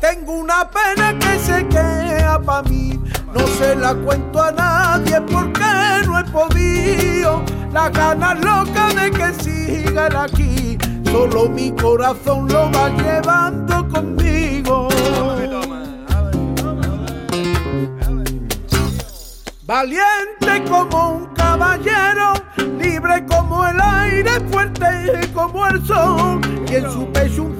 Tengo una pena que se queda pa' mí, no se la cuento a nadie porque no he podido. La ganas loca de que siga aquí, solo mi corazón lo va llevando conmigo. Valiente como un caballero, libre como el aire, fuerte como el sol, y en su pecho un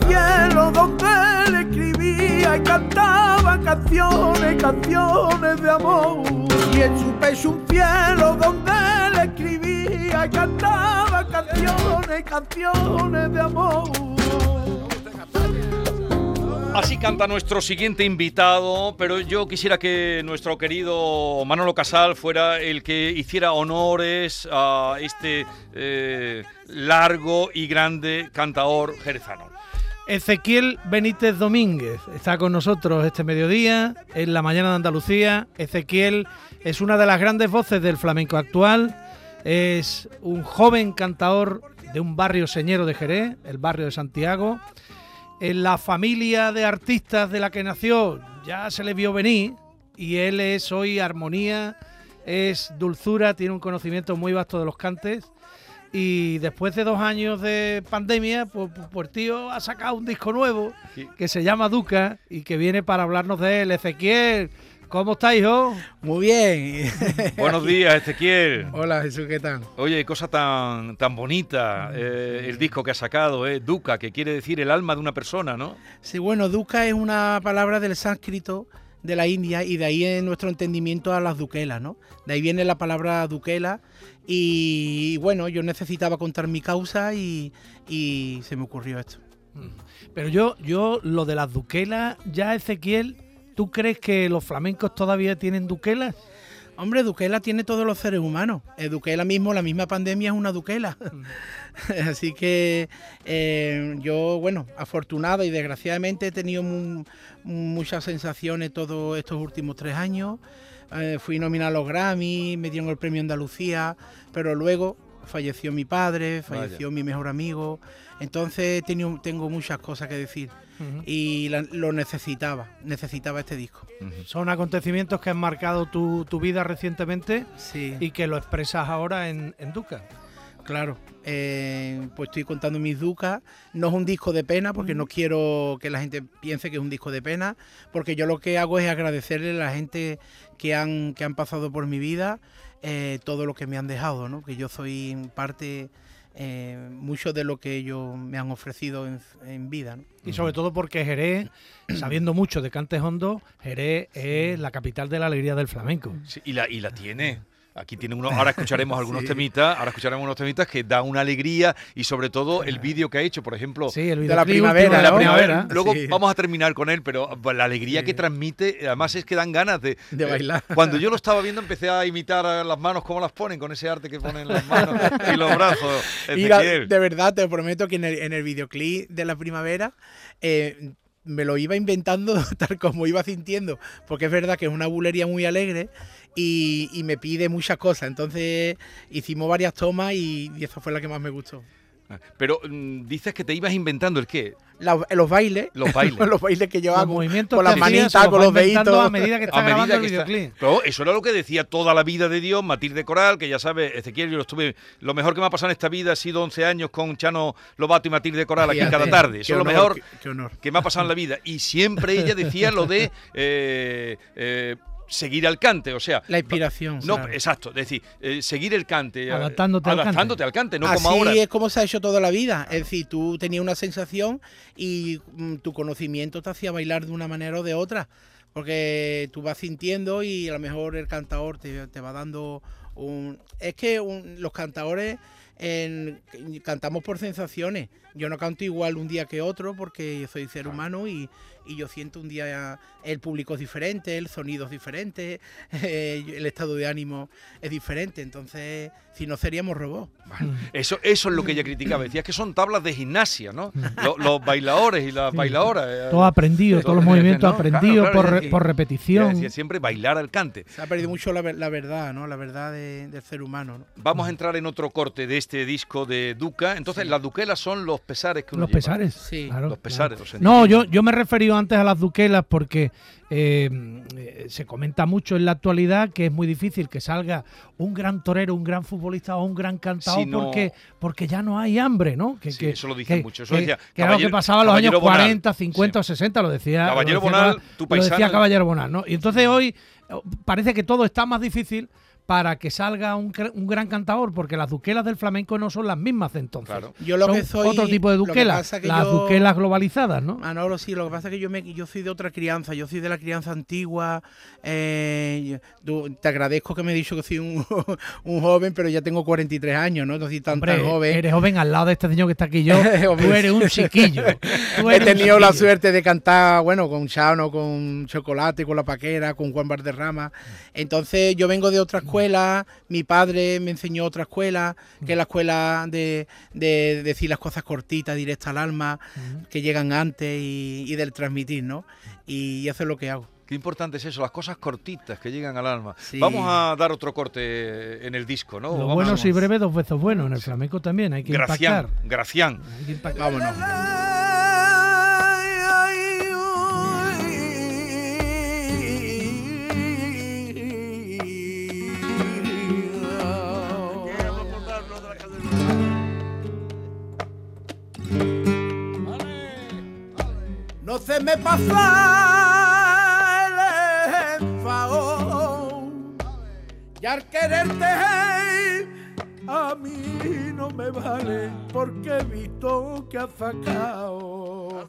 canciones, canciones de amor. Y en su pecho un cielo donde él escribía y cantaba canciones, canciones de amor. Así canta nuestro siguiente invitado, pero yo quisiera que nuestro querido Manolo Casal fuera el que hiciera honores a este eh, largo y grande cantaor jerezano. Ezequiel Benítez Domínguez está con nosotros este mediodía en la mañana de Andalucía. Ezequiel es una de las grandes voces del flamenco actual. Es un joven cantaor de un barrio señero de Jerez, el barrio de Santiago en la familia de artistas de la que nació ya se le vio venir y él es hoy armonía, es dulzura, tiene un conocimiento muy vasto de los cantes y después de dos años de pandemia, pues, pues, pues tío ha sacado un disco nuevo que se llama Duca y que viene para hablarnos de él. Ezequiel, ¿Cómo estáis, hijo? Muy bien. Buenos días, Ezequiel. Hola, Jesús, ¿qué tal? Oye, cosa tan, tan bonita, eh, el disco que ha sacado, eh, Duca, que quiere decir el alma de una persona, ¿no? Sí, bueno, Duca es una palabra del sánscrito de la India y de ahí en nuestro entendimiento a las duquelas, ¿no? De ahí viene la palabra duquela y, bueno, yo necesitaba contar mi causa y, y se me ocurrió esto. Pero yo, yo lo de las duquelas, ya Ezequiel ¿Tú crees que los flamencos todavía tienen duquelas? Hombre, Duquela tiene todos los seres humanos. El Duquela mismo, la misma pandemia es una Duquela. Mm. Así que eh, yo, bueno, afortunado y desgraciadamente he tenido muchas sensaciones todos estos últimos tres años. Eh, fui nominado a los Grammy, me dieron el premio Andalucía, pero luego falleció mi padre, falleció mi mejor amigo. Entonces tengo muchas cosas que decir y lo necesitaba, necesitaba este disco. Son acontecimientos que han marcado tu, vida recientemente y que lo expresas ahora en, Duca. Claro, eh, pues estoy contando mis ducas. No es un disco de pena porque no quiero que la gente piense que es un disco de pena, porque yo lo que hago es agradecerle a la gente que han, que han pasado por mi vida eh, todo lo que me han dejado, ¿no? que yo soy parte eh, mucho de lo que ellos me han ofrecido en, vida. Y sobre todo porque Jerez, sabiendo mucho de Cantes Hondo, Jerez es la capital de la alegría del flamenco. y, la, y la tiene. Aquí tiene uno, ahora escucharemos algunos temitas, ahora escucharemos unos temitas que da una alegría y sobre todo el vídeo que ha hecho, por ejemplo, de la primavera, la primavera. Luego vamos a terminar con él, pero la alegría que transmite, además es que dan ganas de, de bailar. cuando yo lo estaba viendo empecé a imitar las manos cómo las ponen con ese arte que ponen las manos y los brazos. de verdad te prometo que en el, en el videoclip de la primavera eh, me lo iba inventando tal como iba sintiendo, porque es verdad que es una bulería muy alegre y, me pide muchas cosas. Entonces hicimos varias tomas y, esa fue la que más me gustó. Pero mm, dices que te ibas inventando el qué? los bailes. Los bailes. los bailes que yo hago. Con las manitas, con los deditos. A medida que está grabando el videoclip. Pero eso era lo que decía toda la vida de Dios, Matilde Coral, que ya sabes, Ezequiel, yo lo estuve. Lo mejor que me ha pasado en esta vida ha sido 11 años con Chano Lobato y Matilde Coral aquí cada tarde. Eso es lo mejor que me ha pasado en la vida. Y siempre ella decía lo de. Eh, eh, seguir al cante, o sea... La inspiración. No, exacto, es decir, eh, seguir el cante. Eh, adaptándote, adaptándote al cante. no Así como ahora. es como se ha hecho toda la vida. Es decir, tú tenías una sensación y mm, tu conocimiento te hacía bailar de una manera o de otra. Porque tú vas sintiendo y a lo mejor el cantador te, va dando un... Es que los cantadores cantamos por sensaciones. Yo no canto igual un día que otro porque soy ser humano y, y yo siento un día el público es diferente, el sonido es diferente, el estado de ánimo es diferente, entonces si no seríamos robots. eso, eso es lo que ella criticaba, decía que son tablas de gimnasia, ¿no? los, bailadores y las bailadoras. Eh, todo aprendido, todos los movimientos aprendidos por, repetición. siempre bailar al cante. Se ha perdido mucho la, verdad, ¿no? La verdad del ser humano. Vamos a entrar en otro corte de este este disco de Duca. Entonces, las duquelas son los pesares que uno Los lleva. pesares. Sí. claro, Los pesares, claro. los No, yo, yo me he referido antes a las duquelas porque eh, eh, se comenta mucho en la actualidad que es muy difícil que salga un gran torero, un gran futbolista o un gran cantador Si no- porque, porque ya no hay hambre, ¿no? Que, Sí, que- eso lo dicen que- mucho. Eso que- decía que era lo que pasaba en los años Caballero Bonal. 40, 50 o Sí. 60, lo decía. Caballero lo decía, Bonal, tu lo decía paisano. Caballero Bonal, ¿no? Y entonces hoy eh, parece que todo está más difícil para que salga un, un gran cantador, porque las duquelas del flamenco no son las mismas de entonces. Claro. Yo lo Son que soy. otro tipo de lo que duquelas, pasa que las yo- duquelas globalizadas, ¿no? Manolo, sí, lo que pasa es que yo, me, yo soy de otra crianza, yo soy de la crianza antigua. eh, tú- te agradezco que me he dicho que soy un, un joven, pero ya tengo 43 años, ¿no? No soy tan, tan Hombre, joven. eres joven al lado de este señor que está aquí yo. Tú eres un chiquillo. He tenido la suerte de cantar, bueno, con Chano, con Chocolate, con La Paquera, con Juan Valderrama. Entonces yo vengo de otra escuela, mi padre me enseñó otra escuela, que es la escuela de, de decir las cosas cortitas, directas al alma, que llegan antes y, y del transmitir, ¿no? Y eso es lo que hago. Qué importante es eso, las cosas cortitas que llegan al alma. Sí. Vamos a dar otro corte en el disco, ¿no? Lo Vamos bueno si breve, dos veces bueno. En el flamenco también hay que Gracián, impactar. Gracián. Hay que impactar. Vámonos. Se me pasa el enfado y al quererte a mí no me vale porque he visto que has sacado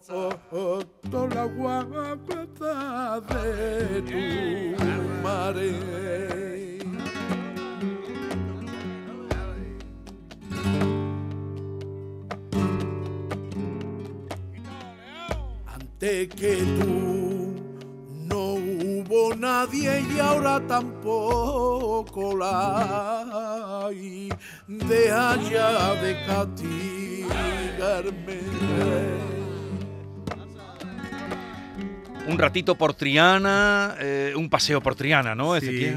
toda la guapa de tu madre. Antes que tú no hubo nadie y ahora tampoco la hay. Deja ya de castigarme. Un ratito por Triana, eh, un paseo por Triana, ¿no, Sí.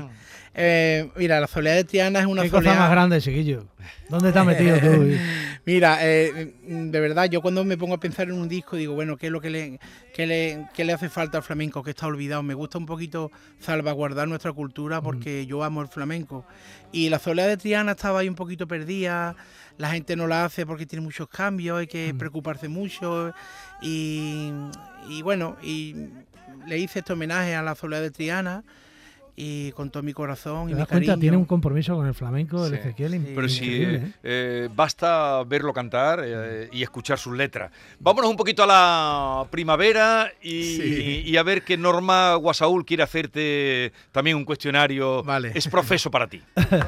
Eh, mira, la soledad de Triana es una Qué cosa soledad. más grande, chiquillo. ¿Dónde te has metido tú? Mira, eh, de verdad, yo cuando me pongo a pensar en un disco, digo, bueno, ¿qué es lo que le, qué le, qué le hace falta al flamenco? Que está olvidado. Me gusta un poquito salvaguardar nuestra cultura porque yo amo el flamenco. Y la soledad de Triana estaba ahí un poquito perdida. La gente no la hace porque tiene muchos cambios, hay que preocuparse mucho. Y, y bueno, y le hice este homenaje a la soledad de Triana y con todo mi corazón y ¿Te mi das cuenta? cariño. Tiene un compromiso con el flamenco, el Sí. Ezequiel. Sí. Pero increíble, eh, ¿eh? eh, basta verlo cantar eh, y escuchar sus letras. Vámonos un poquito a la primavera y, Sí. y a ver que Norma Guasaúl quiere hacerte también un cuestionario. Vale. Es profeso para ti. Venga,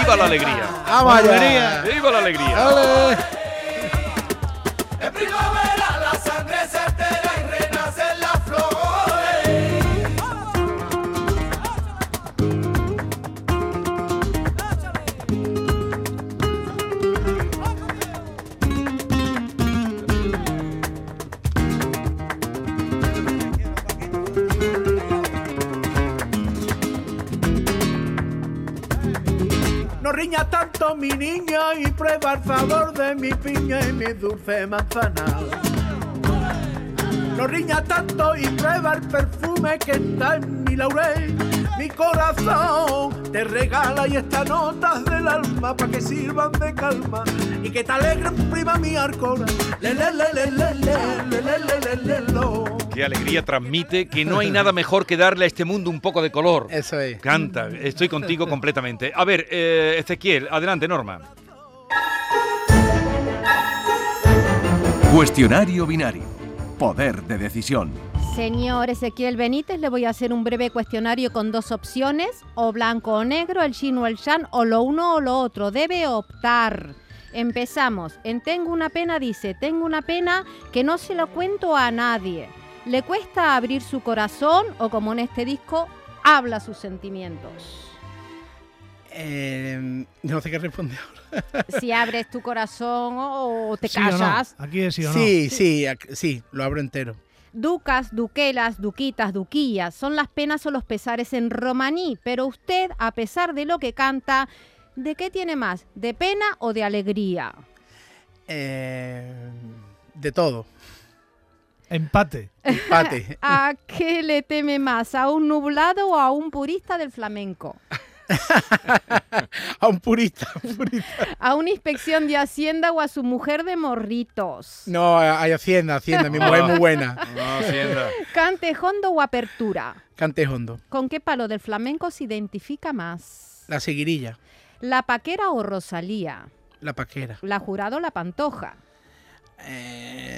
viva la alegría. ¡Vamos allá! Alegría. Viva la alegría. ¡Ole! Mi niña y prueba el sabor de mi piña y mi dulce manzana. No riña tanto y prueba el perfume que está en mi laurel. Mi corazón te regala y estas notas del alma para que sirvan de calma y que te alegren prima mi arcona. Le. Qué alegría transmite que no hay nada mejor que darle a este mundo un poco de color. Eso es. Canta, estoy contigo completamente. A ver, eh, Ezequiel, adelante, Norma. Cuestionario binario. Poder de decisión. Señor Ezequiel Benítez, le voy a hacer un breve cuestionario con dos opciones, o blanco o negro, el chin o el shan, o lo uno o lo otro. Debe optar. Empezamos. En Tengo una pena dice, tengo una pena que no se lo cuento a nadie. ¿Le cuesta abrir su corazón o como en este disco, habla sus sentimientos? Eh, no sé qué responder ahora. Si abres tu corazón o, te ¿Sí o no? callas. Aquí es sí o no. Sí, sí, sí, lo abro entero. Ducas, duquelas, duquitas, duquillas son las penas o los pesares en romaní, pero usted, a pesar de lo que canta, ¿De qué tiene más? ¿De pena o de alegría? Eh, de todo. Empate. Empate. ¿A qué le teme más? ¿A un nublado o a un purista del flamenco? a un purista, ¿A una inspección de Hacienda o a su mujer de morritos? No, hay Hacienda, Hacienda, mi mujer es muy buena. No, Hacienda. ¿Cante hondo o apertura? Cante hondo. ¿Con qué palo del flamenco se identifica más? La seguirilla. ¿La paquera o Rosalía? La paquera. ¿La jurado o la pantoja? Eh,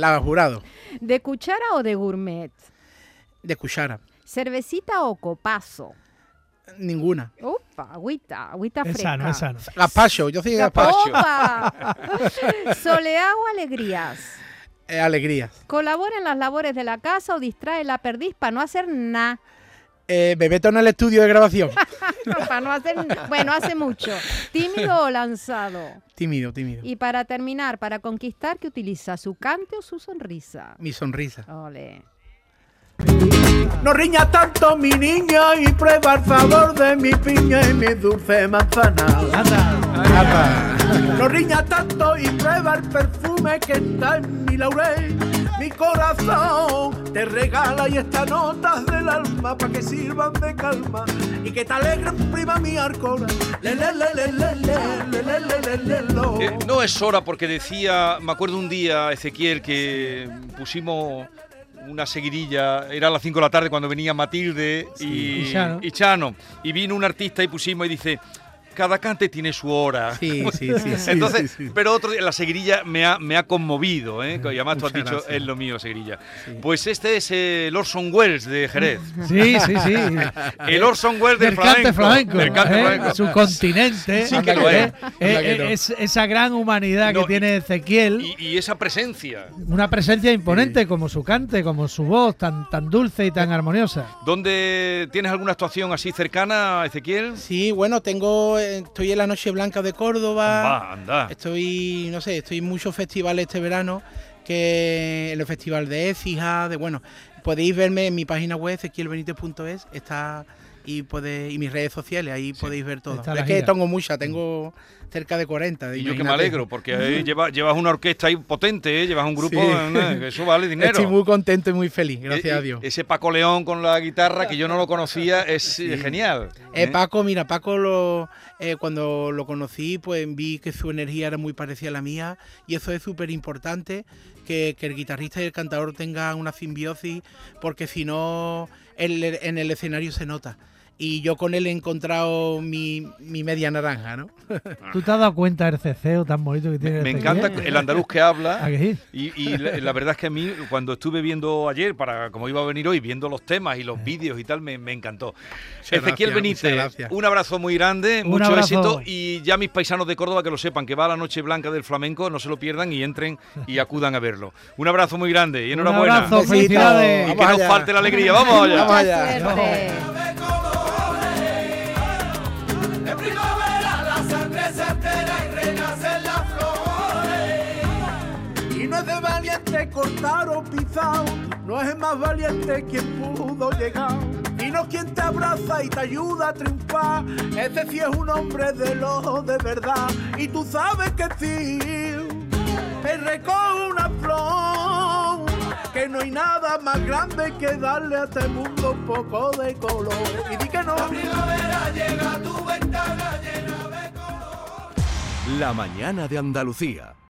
la jurado. ¿De cuchara o de gourmet? De cuchara. ¿Cervecita o copazo? Ninguna. Upa, agüita, agüita Es fresca. sano, es sano. Gaspacho, yo soy gaspacho. ¡Opa! ¿Soleá o alegrías? Eh, alegrías. ¿Colabora en las labores de la casa o distrae la perdiz para no hacer nada? Eh, Bebeto en el estudio de grabación. para no hacer na- Bueno, hace mucho. ¿Tímido o lanzado? tímido, tímido. Y para terminar, para conquistar, ¿qué utiliza? ¿Su cante o su sonrisa? Mi sonrisa. Ole. No riña tanto mi niña y prueba el sabor de mi piña y mi dulce manzana. No riña tanto y prueba el perfume que está en mi laurel mi corazón te regala y estas notas del alma para que sirvan de calma y que te alegren, prima mi arcona. No es hora porque decía, me acuerdo un día, Ezequiel, que pusimos una seguidilla, era a las 5 de la tarde cuando venía Matilde sí. y, y, Chano. y Chano, y vino un artista y pusimos y dice cada cante tiene su hora. Sí, sí, sí. sí, Entonces, sí, sí. pero otro día, la seguirilla me ha, me ha conmovido, ¿eh? Y además tú has dicho, gracias. es lo mío, seguirilla. Pues este es el Orson Welles de Jerez. Sí, sí, sí. El Orson Welles del Del cante flamenco. Del cante ¿eh? flamenco. Su continente. Sí que lo es. ¿eh? Eh, no. es esa gran humanidad No, que tiene Ezequiel. Y, y esa presencia. una presencia imponente como su cante, como su voz tan, tan dulce y tan armoniosa. ¿Dónde tienes alguna actuación así cercana, Ezequiel? Sí, bueno, tengo, eh, estoy en la Noche Blanca de Córdoba. Va, anda. Estoy, no sé, estoy en muchos festivales este verano, que en el Festival de Écija, de bueno, podéis verme en mi página web, ezequielbenitez.es, está y puede, y mis redes sociales, ahí podéis ver todo. Es que tengo muchas, tengo cerca de 40. Y yo que me alegro, porque ahí lleva- llevas una orquesta ahí potente, ¿eh? llevas un grupo, Sí. ¿no? que eso vale dinero. Estoy muy contento y muy feliz, gracias Eh, a Dios. Ese Paco León con la guitarra, que yo no lo conocía, es eh, genial. Eh, ¿eh? Paco, mira, Paco lo, eh, cuando lo conocí, pues vi que su energía era muy parecida a la mía y eso es súper importante, que, que el guitarrista y el cantador tengan una simbiosis, porque si no, en el escenario se nota. Y yo con él he encontrado mi, mi media naranja, ¿no? ¿Tú te has dado cuenta del ceceo tan bonito que tiene Me Ezequiel? encanta el andaluz que habla. Y, y la, la verdad es que a mí, cuando estuve viendo ayer, para como iba a venir hoy, viendo los temas y los vídeos y tal, me, me encantó. Ezequiel gracias, Benítez, un abrazo muy grande, Un mucho abrazo. éxito. Y ya mis paisanos de Córdoba que lo sepan, que va a la Noche Blanca del Flamenco, no se lo pierdan y entren y acudan a verlo. Un abrazo muy grande y Un enhorabuena. abrazo, Besito. felicidades. Y que Vamos no allá. falte la alegría. Vamos allá. Vamos allá. Valiente cortar o pisar, no es más valiente quien pudo llegar, sino quien te abraza y te ayuda a triunfar. Ese sí es un hombre de lo de verdad, y tú sabes que sí. Él recoge una flor, que no hay nada más grande que darle a este mundo un poco de color. Y di que no. La mañana de Andalucía.